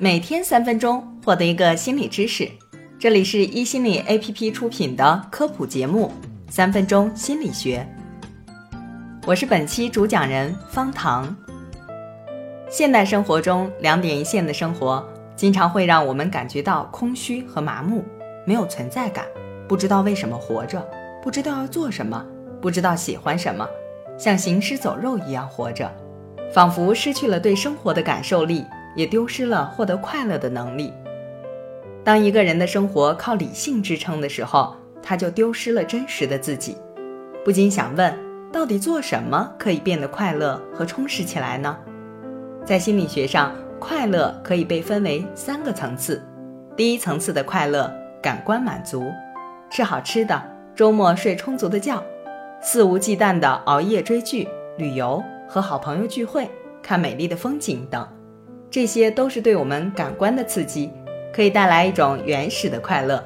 每天三分钟，获得一个心理知识。这里是一心理 APP 出品的科普节目《三分钟心理学》，我是本期主讲人方糖。现代生活中，两点一线的生活经常会让我们感觉到空虚和麻木，没有存在感，不知道为什么活着，不知道要做什么，不知道喜欢什么，像行尸走肉一样活着，仿佛失去了对生活的感受力。也丢失了获得快乐的能力。当一个人的生活靠理性支撑的时候，他就丢失了真实的自己。不禁想问：到底做什么可以变得快乐和充实起来呢？在心理学上，快乐可以被分为三个层次。第一层次的快乐，感官满足，吃好吃的，周末睡充足的觉，肆无忌惮的熬夜追剧、旅游、和好朋友聚会、看美丽的风景等。这些都是对我们感官的刺激，可以带来一种原始的快乐，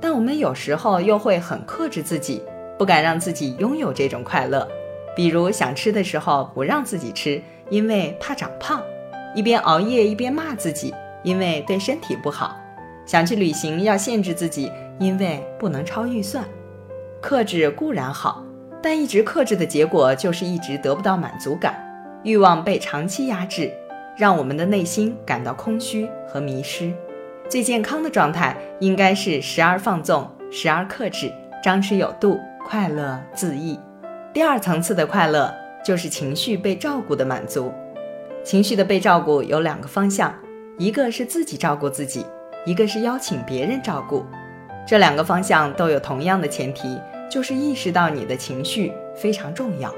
但我们有时候又会很克制自己，不敢让自己拥有这种快乐。比如想吃的时候不让自己吃，因为怕长胖；一边熬夜一边骂自己，因为对身体不好；想去旅行要限制自己，因为不能超预算。克制固然好，但一直克制的结果就是一直得不到满足感，欲望被长期压制。让我们的内心感到空虚和迷失。最健康的状态应该是时而放纵，时而克制，张弛有度，快乐自意。第二层次的快乐就是情绪被照顾的满足。情绪的被照顾有两个方向，一个是自己照顾自己，一个是邀请别人照顾。这两个方向都有同样的前提，就是意识到你的情绪非常重要。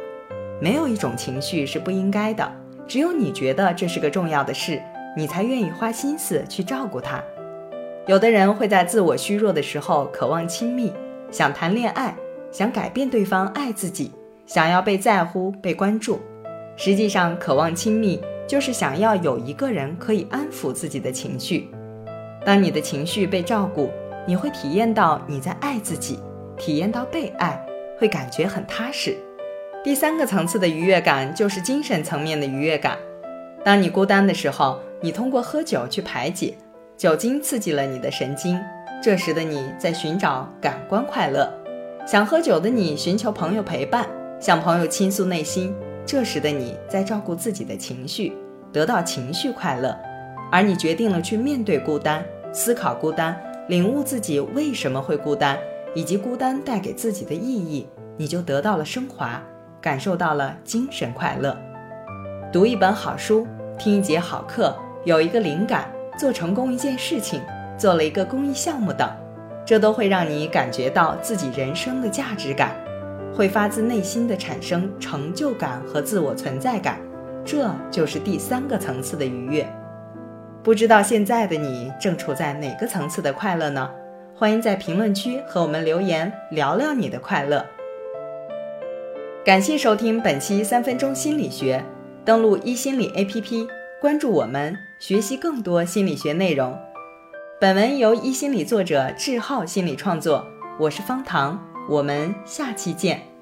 没有一种情绪是不应该的。只有你觉得这是个重要的事，你才愿意花心思去照顾他。有的人会在自我虚弱的时候渴望亲密，想谈恋爱，想改变对方爱自己，想要被在乎、被关注。实际上，渴望亲密就是想要有一个人可以安抚自己的情绪。当你的情绪被照顾，你会体验到你在爱自己，体验到被爱，会感觉很踏实。第三个层次的愉悦感就是精神层面的愉悦感。当你孤单的时候，你通过喝酒去排解，酒精刺激了你的神经，这时的你在寻找感官快乐。想喝酒的你寻求朋友陪伴，向朋友倾诉内心，这时的你在照顾自己的情绪，得到情绪快乐。而你决定了去面对孤单，思考孤单，领悟自己为什么会孤单，以及孤单带给自己的意义，你就得到了升华。感受到了精神快乐，读一本好书，听一节好课，有一个灵感，做成功一件事情，做了一个公益项目等，这都会让你感觉到自己人生的价值感，会发自内心的产生成就感和自我存在感，这就是第三个层次的愉悦。不知道现在的你正处在哪个层次的快乐呢？欢迎在评论区和我们留言聊聊你的快乐。感谢收听本期三分钟心理学，登录一心理 APP，关注我们，学习更多心理学内容。本文由一心理作者志浩心理创作，我是方糖，我们下期见。